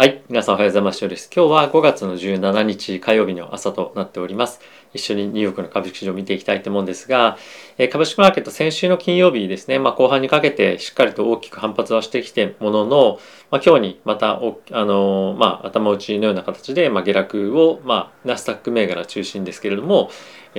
はい。皆さんおはようございます。です。今日は5月の17日火曜日の朝となっております。一緒にニューヨークの株式市場を見ていきたいと思うんですが、え株式マーケット先週の金曜日ですね、まあ、後半にかけてしっかりと大きく反発はしてきてものの、まあ、今日にまた、あのまあ、頭打ちのような形で、まあ、下落を、まあ、ナスダック銘柄中心ですけれども、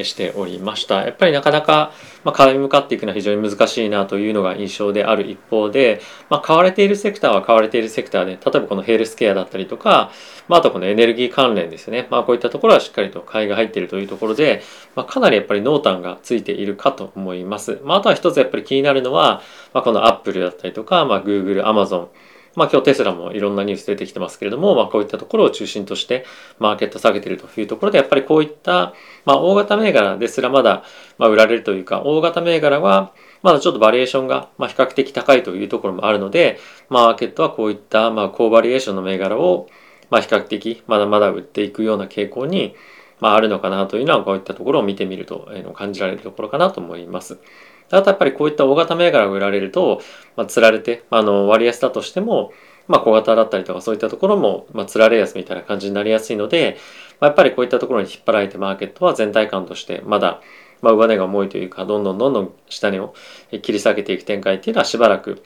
しておりました。やっぱりなかなか、まあ、買い向かっていくのは非常に難しいなというのが印象である一方で、まあ、買われているセクターは買われているセクターで、例えばこのヘルスケアだったりとか、まあ、あとこのエネルギー関連ですね。まあ、こういったところはしっかりと買いが入っているというところで、まあ、かなりやっぱり濃淡がついているかと思います。まあ、あとは一つやっぱり気になるのは、まあ、このアップルだったりとか、まあ、Google、Amazon、まあ今日テスラもいろんなニュース出てきてますけれども、まあこういったところを中心としてマーケット下げているというところで、やっぱりこういった、まあ大型銘柄ですらまだ、まあ、売られるというか、大型銘柄はまだちょっとバリエーションが、まあ、比較的高いというところもあるので、マーケットはこういった、まあ、高バリエーションの銘柄を、まあ、比較的まだまだ売っていくような傾向に、まあ、あるのかなというのはこういったところを見てみると、えー、感じられるところかなと思います。あとやっぱりこういった大型銘柄が売られると、まあ、釣られて、あの割安だとしても、まあ、小型だったりとかそういったところも、まあ、釣られやすみたいな感じになりやすいので、まあ、やっぱりこういったところに引っ張られてマーケットは全体感としてまだ、まあ、上値が重いというかどんどんどんどん下値を切り下げていく展開っていうのはしばらく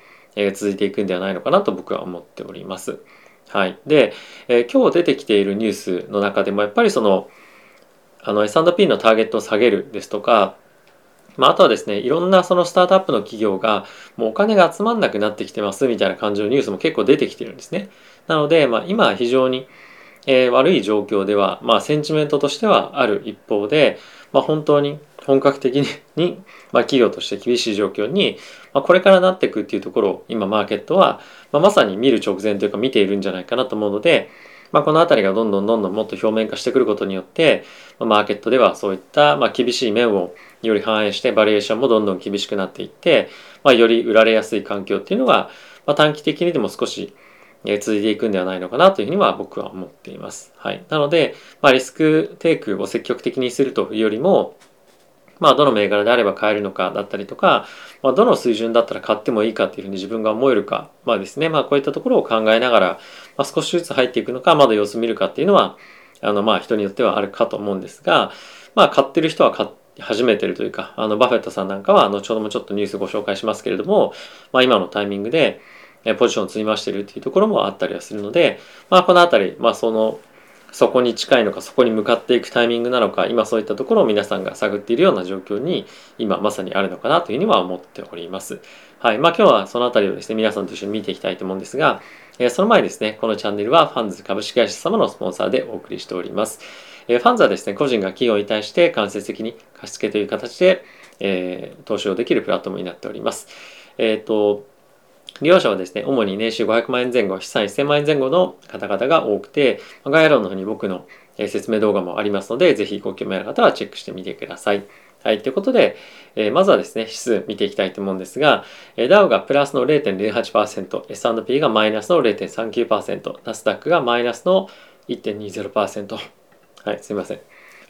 続いていくんではないのかなと僕は思っております。はい。で、えー、今日出てきているニュースの中でもやっぱりそのあの S&P のターゲットを下げるですとかまあ、あとはですね、いろんなそのスタートアップの企業がもうお金が集まんなくなってきてますみたいな感じのニュースも結構出てきてるんですね。なので、まあ、今非常に、えー、悪い状況では、まあ、センチメントとしてはある一方で、まあ、本当に本格的に まあ、企業として厳しい状況に、まあ、これからなっていくっていうところを今マーケットは、まあ、まさに見る直前というか見ているんじゃないかなと思うので、まあ、この辺りがどんどんどんどんもっと表面化してくることによって、まあ、マーケットではそういった、まあ、厳しい面をより反映してバリエーションもどんどん厳しくなっていって、まあ、より売られやすい環境っていうのが、まあ、短期的にでも少し続いていくんではないのかなというふうには僕は思っています。はい。なので、まあ、リスクテイクを積極的にするというよりも、まあ、どの銘柄であれば買えるのかだったりとか、まあ、どの水準だったら買ってもいいかっていうふうに自分が思えるか、まあですね、まあ、こういったところを考えながら、まあ、少しずつ入っていくのか、まだ様子見るかっていうのは、あの、まあ、人によってはあるかと思うんですが、まあ、買ってる人は買って始めてるというか、あの、バフェットさんなんかは、後ほどもちょっとニュースご紹介しますけれども、まあ、今のタイミングで、ポジションを積み増しているっていうところもあったりはするので、まあ、このあたり、まあ、その、そこに近いのかそこに向かっていくタイミングなのか今そういったところを皆さんが探っているような状況に今まさにあるのかなというふうには思っております。はいまあ、今日はその辺りをですね皆さんと一緒に見ていきたいと思うんですが、えその前にですねこのチャンネルはファンズ株式会社様のスポンサーでお送りしております。えファンズはですね個人が企業に対して間接的に貸付という形で、えー、投資をできるプラットフォームになっております。えっ、と利用者はですね、主に年収500万円前後、資産1000万円前後の方々が多くて、概要欄の方に僕の説明動画もありますので、ぜひご興味ある方はチェックしてみてください。はい。ということで、えー、まずはですね、指数見ていきたいと思うんですが、えー、ダウがプラスの0.08%、S&P がマイナスの0.39%、ナスダックがマイナスの1.20%。はい、すいません。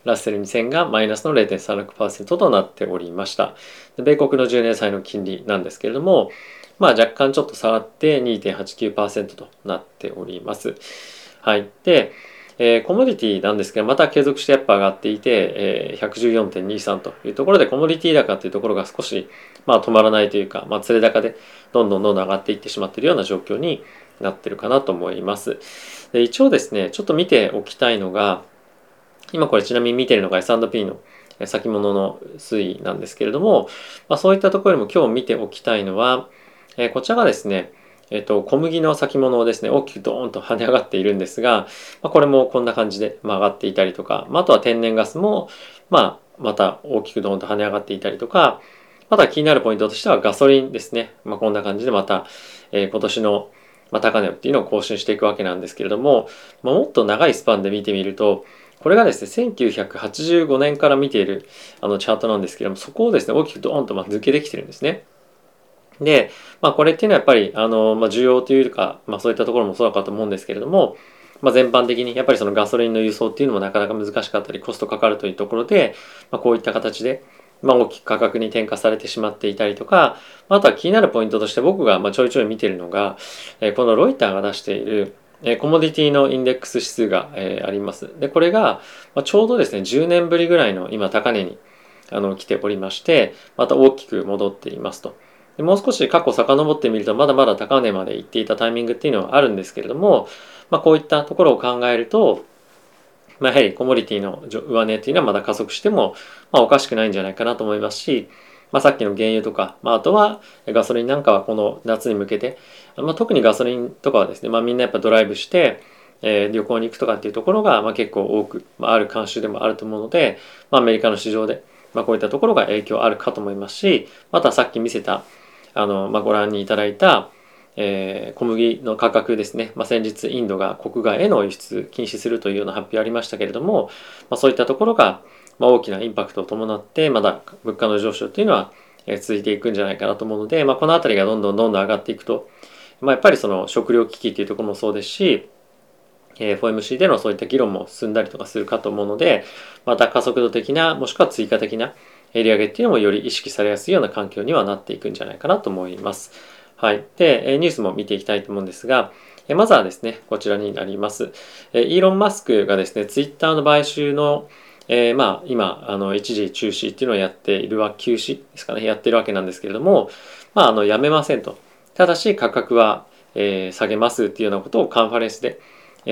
ラッセル2000がマイナスの0.36%となっておりました。米国の10年債の金利なんですけれども、まあ若干ちょっと下がって2.89%となっております。はい。で、えー、コモディティなんですけど、また継続してやっぱ上がっていて、えー、114.23というところで、コモディティ高っていうところが少し、まあ止まらないというか、まあ釣れ高でどんどんどんどん上がっていってしまっているような状況になっているかなと思います。で一応ですね、ちょっと見ておきたいのが、今これちなみに見てるのが S&P の先物の推移なんですけれども、まあ、そういったところでも今日見ておきたいのは、えこちらがですね、えっと、小麦の先物をですね、大きくドーンと跳ね上がっているんですが、まあ、これもこんな感じで曲がっていたりとか、まあ、あとは天然ガスも、まあ、また大きくドーンと跳ね上がっていたりとか、また気になるポイントとしてはガソリンですね。まあ、こんな感じでまた、えー、今年の、ま高値っていうのを更新していくわけなんですけれども、まあ、もっと長いスパンで見てみると、これがですね、1985年から見ているあのチャートなんですけれども、そこをですね、大きくドーンとま抜けてきてるんですね。で、まあ、これっていうのはやっぱり、あの、まあ、需要というか、まあ、そういったところもそうかと思うんですけれども、まあ、全般的にやっぱりそのガソリンの輸送っていうのもなかなか難しかったりコストかかるというところで、まあ、こういった形で、まあ、大きく価格に転嫁されてしまっていたりとか、あとは気になるポイントとして僕がまあちょいちょい見てるのが、え、このロイターが出している、えコモディティのインデックス指数が、えあります。で、これが、まちょうどですね、10年ぶりぐらいの今高値にあの来ておりまして、また大きく戻っていますと。でもう少し過去遡ってみると、まだまだ高値まで行っていたタイミングっていうのはあるんですけれども、まあ、こういったところを考えると、まあ、やはりコモディティの上値っていうのはまだ加速しても、まあ、おかしくないんじゃないかなと思いますし、まあ、さっきの原油とか、まあ、あとはガソリンなんかはこの夏に向けて、まあ、特にガソリンとかはですね、まあ、みんなやっぱドライブして、えー、旅行に行くとかっていうところが、まあ、結構多く、まあ、ある慣習でもあると思うので、まあ、アメリカの市場で、まあ、こういったところが影響あるかと思いますしまたさっき見せたあの、まあ、ご覧にいただいた、えー、小麦の価格ですね、まあ、先日インドが国外への輸出禁止するというような発表ありましたけれども、まあ、そういったところが、まあ、大きなインパクトを伴ってまだ物価の上昇というのは続いていくんじゃないかなと思うので、まあ、この辺りがどんどんどんどん上がっていくと、まあ、やっぱりその食料危機というところもそうですし、えー、FOMC でのそういった議論も進んだりとかするかと思うのでまた加速度的なもしくは追加的な利上げっていうのもより意識されやすいような環境にはなっていくんじゃないかなと思います。はい。で、ニュースも見ていきたいと思うんですが、まずはですね、こちらになります。イーロン・マスクがですね、ツイッターの買収のえー、まあ今あの一時中止っていうのをやっているわ休止ですかねやってるわけなんですけれどもまああのやめませんとただし価格は、えー、下げますっていうようなことをカンファレンスで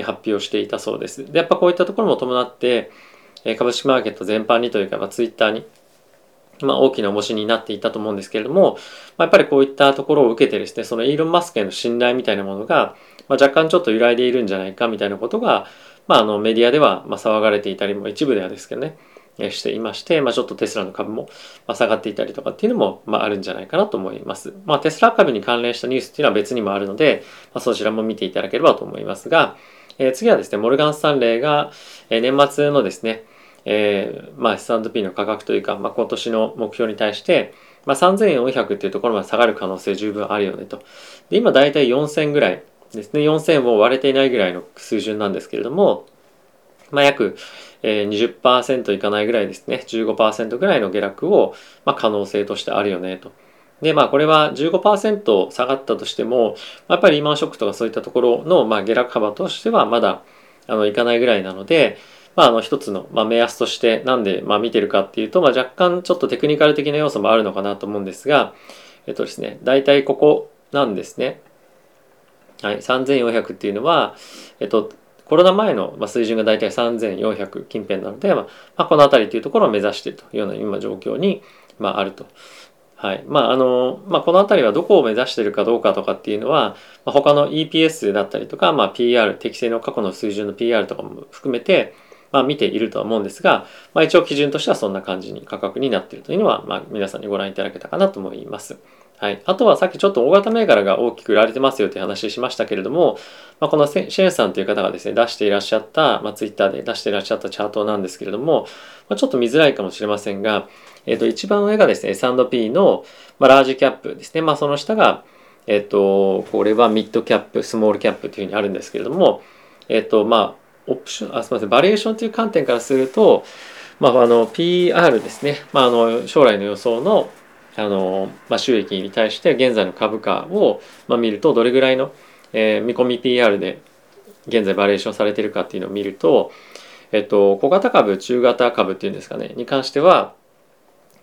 発表していたそうですでやっぱこういったところも伴って株式マーケット全般にというか、まあ、ツイッターにまあ、大きな重しになっていたと思うんですけれども、まあ、やっぱりこういったところを受けてですねそのイーロン・マスクへの信頼みたいなものが、まあ、若干ちょっと揺らいでいるんじゃないかみたいなことが、まあ、あのメディアではまあ騒がれていたりも一部ではですけどねしていまして、まあ、ちょっとテスラの株も下がっていたりとかっていうのも、まあ、あるんじゃないかなと思います。まあ、テスラ株に関連したニュースっていうのは別にもあるので、まあ、そちらも見ていただければと思いますが、えー、次はですね、モルガン・スタンレーが、えー、年末のですね、えー、まあ S&P の価格というか、まあ、今年の目標に対して、まあ、3400っていうところまで下がる可能性十分あるよねと。で今大体4000ぐらいですね4000を割れていないぐらいの水準なんですけれども、まあ、約20%いかないぐらいですね15%ぐらいの下落を、まあ、可能性としてあるよねと。でまあこれは15%下がったとしてもやっぱりリーマンショックとかそういったところの、まあ、下落幅としてはまだあのいかないぐらいなので、まあ、あの一つの、まあ、目安としてなんで、まあ、見てるかっていうと、まあ、若干ちょっとテクニカル的な要素もあるのかなと思うんですがえっとですね大体ここなんですね。はい、3400っていうのは、えっと、コロナ前の水準が大体3400近辺なので、まあ、この辺りというところを目指しているというような今状況に、まあ、あると。はいまああのまあ、この辺りはどこを目指しているかどうかとかっていうのは、まあ、他の EPS だったりとか、まあ、PR 適正の過去の水準の PR とかも含めて、まあ、見ているとは思うんですが、まあ、一応基準としてはそんな感じに価格になっているというのは、まあ、皆さんにご覧いただけたかなと思います。はい、あとはさっきちょっと大型銘柄が大きく売られてますよという話しましたけれども、まあ、このシェンさんという方がですね出していらっしゃった、まあ、ツイッターで出していらっしゃったチャートなんですけれども、まあ、ちょっと見づらいかもしれませんが、えー、と一番上がですね S&P の、まあ、ラージキャップですね、まあ、その下が、えっ、とこれはミッドキャップスモールキャップというふうにあるんですけれどもえっ、とまあオプション、あ、すみません、バリエーションという観点からすると、まあ、あの、PR ですね。まあ、あの、将来の予想の、あの、まあ、収益に対して現在の株価を、まあ、見ると、どれぐらいの、えー、見込み PR で現在バリエーションされているかっていうのを見ると、えっと、小型株、中型株っていうんですかね、に関しては、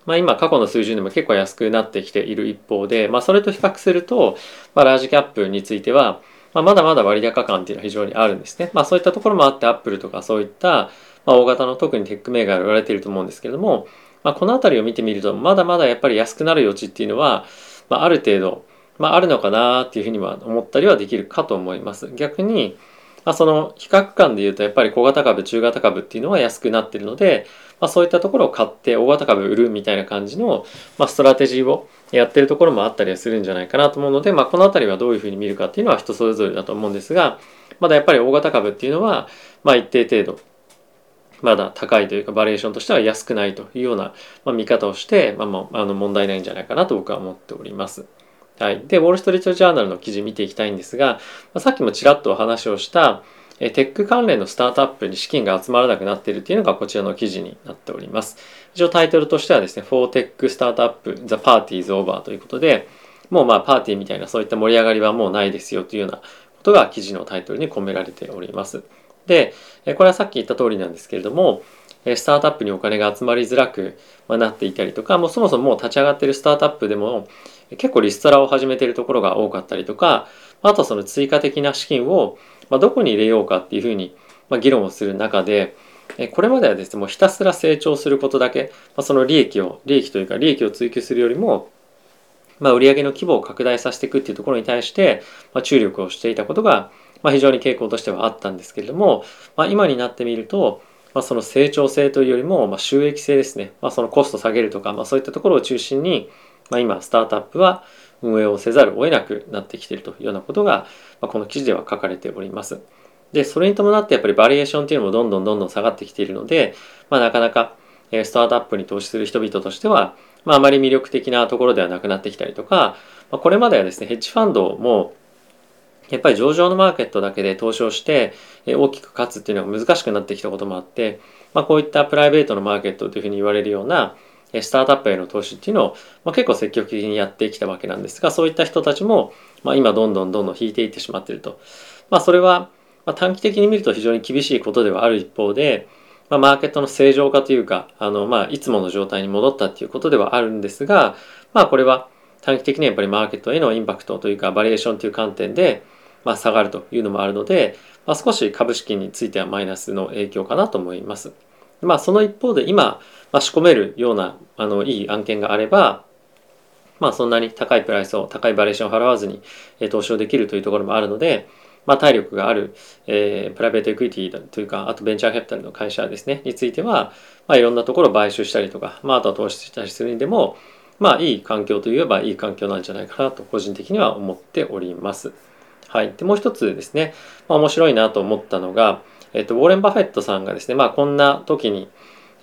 まあ、今過去の水準でも結構安くなってきている一方で、まあ、それと比較すると、まあ、ラージキャップについては、まあ、まだまだ割高感っていうのは非常にあるんですね。まあそういったところもあってアップルとかそういった、まあ、大型の特にテック銘柄が売られていると思うんですけれども、まあ、この辺りを見てみるとまだまだやっぱり安くなる余地っていうのは、まあ、ある程度、まあ、あるのかなっていうふうには思ったりはできるかと思います。逆に、まあ、その比較感で言うとやっぱり小型株中型株っていうのは安くなってるので、まあ、そういったところを買って大型株売るみたいな感じの、まあ、ストラテジーをやってるところもあったりはするんじゃないかなと思うので、まあ、この辺りはどういうふうに見るかっていうのは人それぞれだと思うんですがまだやっぱり大型株っていうのは、まあ、一定程度まだ高いというかバリュエーションとしては安くないというような、ま、見方をして、まあ、あ、の問題ないんじゃないかなと僕は思っております。はい、でウォール・ストリート・ジャーナルの記事見ていきたいんですが、ま、さっきもちらっとお話をしたテック関連のスタートアップに資金が集まらなくなっているというのがこちらの記事になっております。一応タイトルとしてはですね、 For Tech Startup The Party is Over ということで、もうまあパーティーみたいなそういった盛り上がりはもうないですよというようなことが記事のタイトルに込められております。で、これはさっき言った通りなんですけれども、スタートアップにお金が集まりづらくなっていたりとか、もうそもそも立ち上がっているスタートアップでも結構リストラを始めているところが多かったりとか、あとその追加的な資金をまどこに入れようかっていうふうに議論をする中で、えこれまではですね、もうひたすら成長することだけま、その利益を、利益というか利益を追求するよりも、まあ、売上の規模を拡大させていくっていうところに対して、ま、注力をしていたことが、ま、非常に傾向としてはあったんですけれども、ま、今になってみると、まあ、その成長性というよりも、ま、収益性ですね、ま、そのコスト下げるとか、まあ、そういったところを中心に、ま、今スタートアップは運営をせざるを得なくなってきているというようなことが、ま、この記事では書かれております。で、それに伴ってやっぱりバリエーションっていうのもどんどんどんどん下がってきているので、まあ、なかなかスタートアップに投資する人々としては、まあ、あまり魅力的なところではなくなってきたりとか、ま、これまではですね、ヘッジファンドも、やっぱり上場のマーケットだけで投資をして大きく勝つっていうのが難しくなってきたこともあって、まあ、こういったプライベートのマーケットというふうに言われるようなスタートアップへの投資っていうのを、まあ、結構積極的にやってきたわけなんですがそういった人たちも、まあ、今どんどんどんどん引いていってしまってると、まあ、それは、ま、短期的に見ると非常に厳しいことではある一方で、ま、マーケットの正常化というか、あの、まあ、いつもの状態に戻ったっていうことではあるんですが、まあ、これは短期的にはやっぱりマーケットへのインパクトというか、バリエーションという観点で、ま、下がるというのもあるので、ま、少し株式についてはマイナスの影響かなと思います。まあ、その一方で今、まあ、仕込めるような、あの、いい案件があれば、まあ、そんなに高いプライスを、高いバリエーションを払わずに、え投資をできるというところもあるので、まあ、体力がある、えー、プライベートエクイティというか、あとベンチャーキャピタルの会社ですね、については、まあ、いろんなところを買収したりとか、まあ、あとは投資したりするにでも、まあ、いい環境といえばいい環境なんじゃないかなと、個人的には思っております。はい。で、もう一つですね、まあ、面白いなと思ったのが、えっと、ウォーレン・バフェットさんがですね、まあ、こんな時に、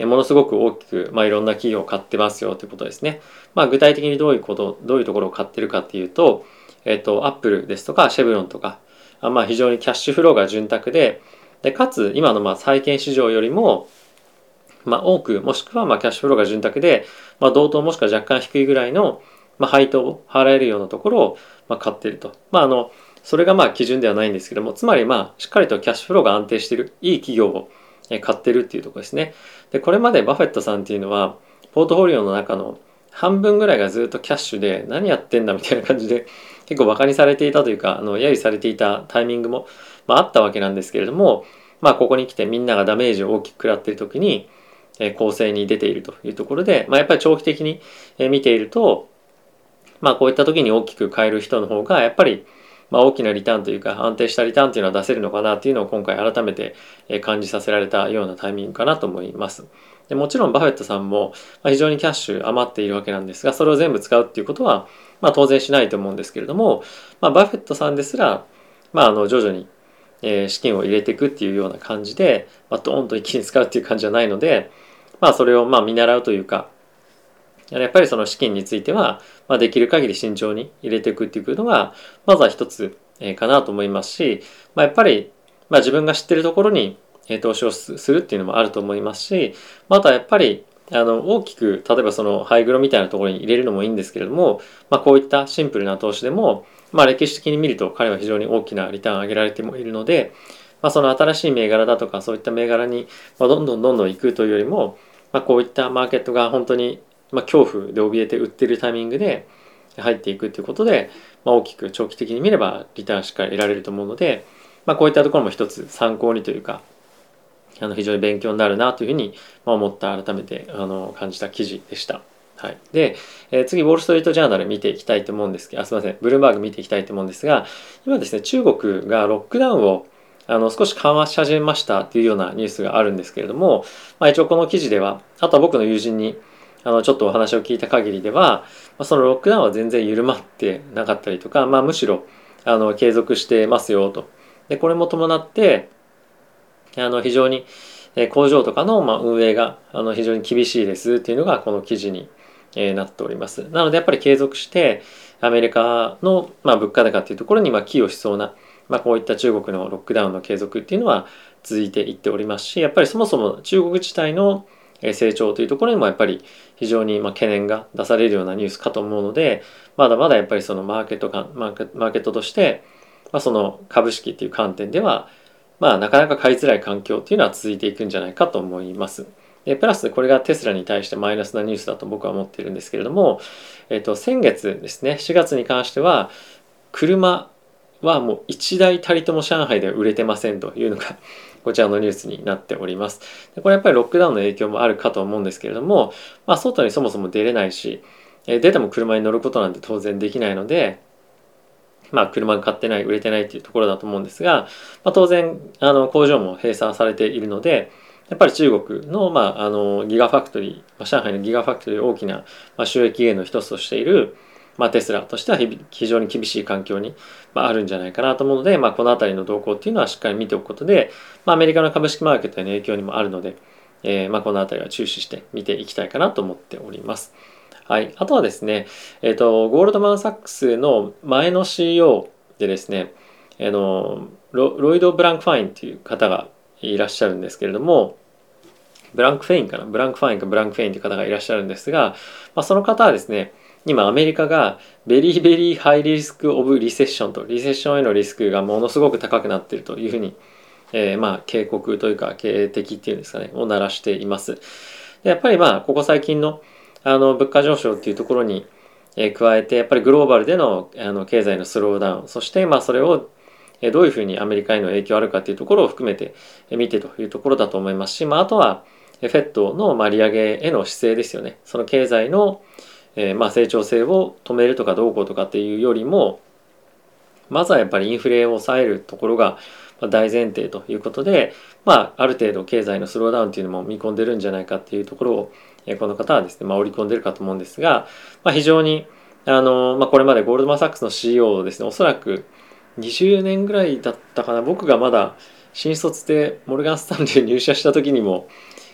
ものすごく大きく、まあ、いろんな企業を買ってますよということですね。まあ、具体的にどういうこと、どういうところを買ってるかっていうと、えっと、アップルですとか、シェブロンとか、まあ、非常にキャッシュフローが潤沢で、でかつ今のまあ債券市場よりも、まあ、多くもしくはまあキャッシュフローが潤沢で、まあ、同等もしくは若干低いぐらいの、まあ、配当を払えるようなところをまあ買っていると。まあ、あのそれがまあ基準ではないんですけどもつまりまあしっかりとキャッシュフローが安定しているいい企業を買ってるっていうとこですね。でこれまでバフェットさんっていうのはポートフォリオの中の半分ぐらいがずっとキャッシュで何やってんだみたいな感じで結構バカにされていたというかあの揶揄されていたタイミングも、まあ、あったわけなんですけれどもまあここに来てみんながダメージを大きく食らっている時に、え構成に出ているというところで、まあ、やっぱり長期的に見ているとまあこういった時に大きく変える人の方がやっぱりまあ、大きなリターンというか安定したリターンというのは出せるのかなというのを今回改めて感じさせられたようなタイミングかなと思います。でもちろんバフェットさんも非常にキャッシュ余っているわけなんですがそれを全部使うっていうことはまあ当然しないと思うんですけれども、まあ、バフェットさんですら、まあ、あの徐々に資金を入れていくっていうような感じで、まあ、ドーンと一気に使うっていう感じじゃないので、まあ、それをまあ見習うというかやっぱりその資金については、まあ、できる限り慎重に入れていくっていうのがまずは一つかなと思いますし、まあ、やっぱり、まあ、自分が知ってるところに投資をするっていうのもあると思いますし、またやっぱりあの大きく例えばそのハイグロみたいなところに入れるのもいいんですけれども、まあ、こういったシンプルな投資でも、まあ、歴史的に見ると彼は非常に大きなリターンを上げられてもいるので、まあ、その新しい銘柄だとかそういった銘柄にどんどんどんどん行くというよりも、まあ、こういったマーケットが本当にまあ恐怖で怯えて売ってるタイミングで入っていくということで、まあ、大きく長期的に見ればリターンしっかり得られると思うので、まあ、こういったところも一つ参考にというかあの非常に勉強になるなというふうに思った改めてあの感じた記事でした。はい、で、えー、次、ウォール・ストリート・ジャーナル見ていきたいと思うんですけど、あすみません、ブルームバーグ見ていきたいと思うんですが、今ですね、中国がロックダウンをあの少し緩和し始めましたというようなニュースがあるんですけれども、まあ、一応この記事では、あとは僕の友人にあのちょっとお話を聞いた限りでは、そのロックダウンは全然緩まってなかったりとか、まあ、むしろあの継続してますよと。でこれも伴ってあの非常に工場とかのまあ運営があの非常に厳しいですっていうのがこの記事になっております。なのでやっぱり継続してアメリカのまあ物価高っていうところにまあ寄与しそうな、まあ、こういった中国のロックダウンの継続っていうのは続いていっておりますしやっぱりそもそも中国自体の成長というところにもやっぱり非常にま懸念が出されるようなニュースかと思うのでまだまだやっぱりそのマーケットかマーケットとしてまあ、その株式っていう観点では、まあ、なかなか買いづらい環境っていうのは続いていくんじゃないかと思います。でプラスこれがテスラに対してマイナスなニュースだと僕は思ってるんですけれども、えっと、先月ですね4月に関しては車はもう1台たりとも上海では売れてませんというのがこちらのニュースになっております。でこれやっぱりロックダウンの影響もあるかと思うんですけれども、まあ、外にそもそも出れないし、え出ても車に乗ることなんて当然できないので、まあ、車が買ってない、売れてないっていうところだと思うんですが、まあ、当然、あの、工場も閉鎖されているので、やっぱり中国の、まあ、あの、ギガファクトリー、ま、上海のギガファクトリー大きな、まあ、収益源の一つとしている、まあ、テスラとしては非常に厳しい環境に、まあ、るんじゃないかなと思うので、まあ、この辺りの動向っていうのはしっかり見ておくことで、まあ、アメリカの株式マーケットへの影響にもあるので、えーまあ、この辺りは注視して見ていきたいかなと思っております。はい。あとはですね、えっ、ー、と、ゴールドマン・サックスの前の CEO でですね、あのロイド・ブランク・ファインっていう方がいらっしゃるんですけれども、ブランク・フェインかな？ブランク・ファインかブランク・フェインという方がいらっしゃるんですが、まあ、その方はですね、今アメリカがベリーベリーハイリスクオブリセッションとリセッションへのリスクがものすごく高くなっているというふうに、えー、まあ警告というか警笛っていうんですかねを鳴らしていますでやっぱりまあここ最近のあの物価上昇っていうところに、え、加えてやっぱりグローバルでのあの経済のスローダウンそしてまあそれをどういうふうにアメリカへの影響あるかというところを含めて見てというところだと思いますし、まあ、あとは FED のま利上げへの姿勢ですよね。その経済のえー、まあ成長性を止めるとかどうこうとかっていうよりもまずはやっぱりインフレを抑えるところが大前提ということで、まあ、ある程度経済のスローダウンっていうのも見込んでるんじゃないかっていうところを、えこの方はですね、まあ、織り込んでるかと思うんですが、まあ、非常にあの、まあ、これまでゴールドマン・サックスの CEO をですねおそらく20年ぐらいだったかな。僕がまだ新卒でモルガン・スタンレー入社した時にも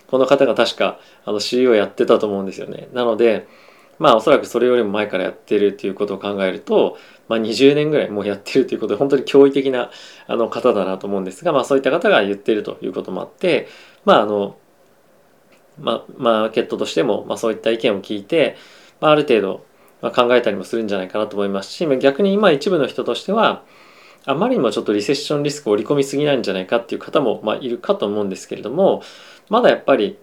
この方が確かあの CEO やってたと思うんですよね。なのでまあおそらくそれよりも前からやってるということを考えると、まあ、20年ぐらいもうやってるということで本当に驚異的なあの方だなと思うんですが、まあ、そういった方が言ってるということもあってまああの、まあ、マーケットとしても、まあ、そういった意見を聞いて、まあ、ある程度、まあ、考えたりもするんじゃないかなと思いますし逆に今一部の人としてはあまりにもちょっとリセッションリスクを織り込みすぎないんじゃないかっていう方も、まあ、いるかと思うんですけれどもまだやっぱり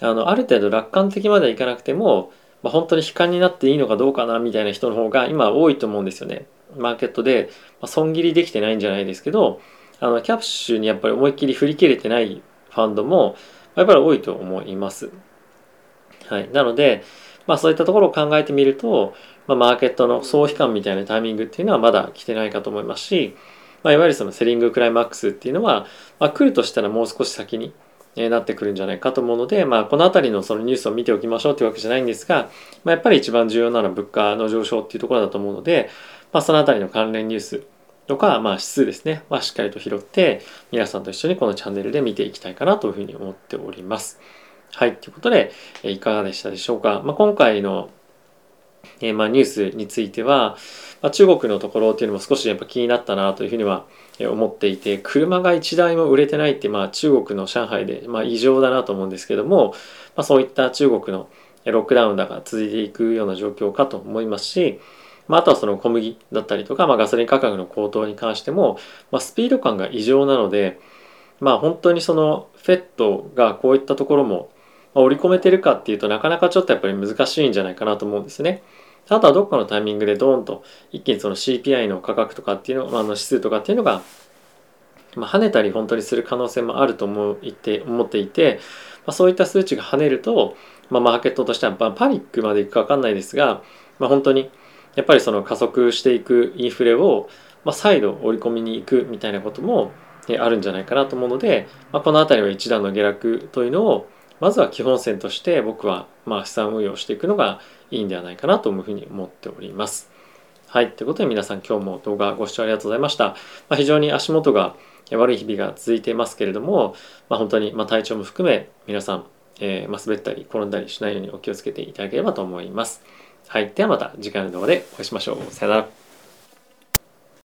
あのある程度楽観的まではいかなくてもまあ、本当に悲観になっていいのかどうかなみたいな人の方が今多いと思うんですよね。マーケットで、まあ、損切りできてないんじゃないですけど、あのキャプシュにやっぱり思いっきり振り切れてないファンドもやっぱり多いと思います。はい。なので、まあそういったところを考えてみると、まあ、マーケットの総悲観みたいなタイミングっていうのはまだ来てないかと思いますし、まあ、いわゆるそのセリングクライマックスっていうのは、まあ、来るとしたらもう少し先になってくるんじゃないかと思うので、まあ、この辺りのそのニュースを見ておきましょうというわけじゃないんですが、まあ、やっぱり一番重要なのは物価の上昇っていうところだと思うので、まあ、その辺りの関連ニュースとか、まあ、指数ですね、まあ、しっかりと拾って皆さんと一緒にこのチャンネルで見ていきたいかなというふうに思っております。はい、ということで、えいかがでしたでしょうか。まあ、今回のえ、まあニュースについては、まあ、中国のところっていうのも少しやっぱ気になったなというふうには思っていて車が1台も売れてないってまあ中国の上海でまあ異常だなと思うんですけども、まあ、そういった中国のロックダウンだが続いていくような状況かと思いますし、まあ、あとはその小麦だったりとか、まあ、ガソリン価格の高騰に関しても、まあ、スピード感が異常なので、まあ、本当にそのフェットがこういったところも織り込めてるかっていうとなかなかちょっとやっぱり難しいんじゃないかなと思うんですね。あとはどっかのタイミングでドーンと一気にその CPI の価格とかっていうの、まあ、の指数とかっていうのが、まあ、跳ねたり本当にする可能性もあると思って思っていて、まあ、そういった数値が跳ねると、まあ、マーケットとしては、まあ、パニックまでいくか分かんないですが、まあ、本当にやっぱりその加速していくインフレを、まあ、再度織り込みに行くみたいなこともあるんじゃないかなと思うので、まあ、この辺りは一段の下落というのをまずは基本線として僕はまあ資産運用していくのがいいんではないかなというふうに思っております。はい。ということで皆さん今日も動画ご視聴ありがとうございました。まあ、非常に足元が悪い日々が続いていますけれども、まあ、本当にま体調も含め皆さん、えー、ま滑ったり転んだりしないようにお気をつけていただければと思います。はい。ではまた次回の動画でお会いしましょう。さよなら。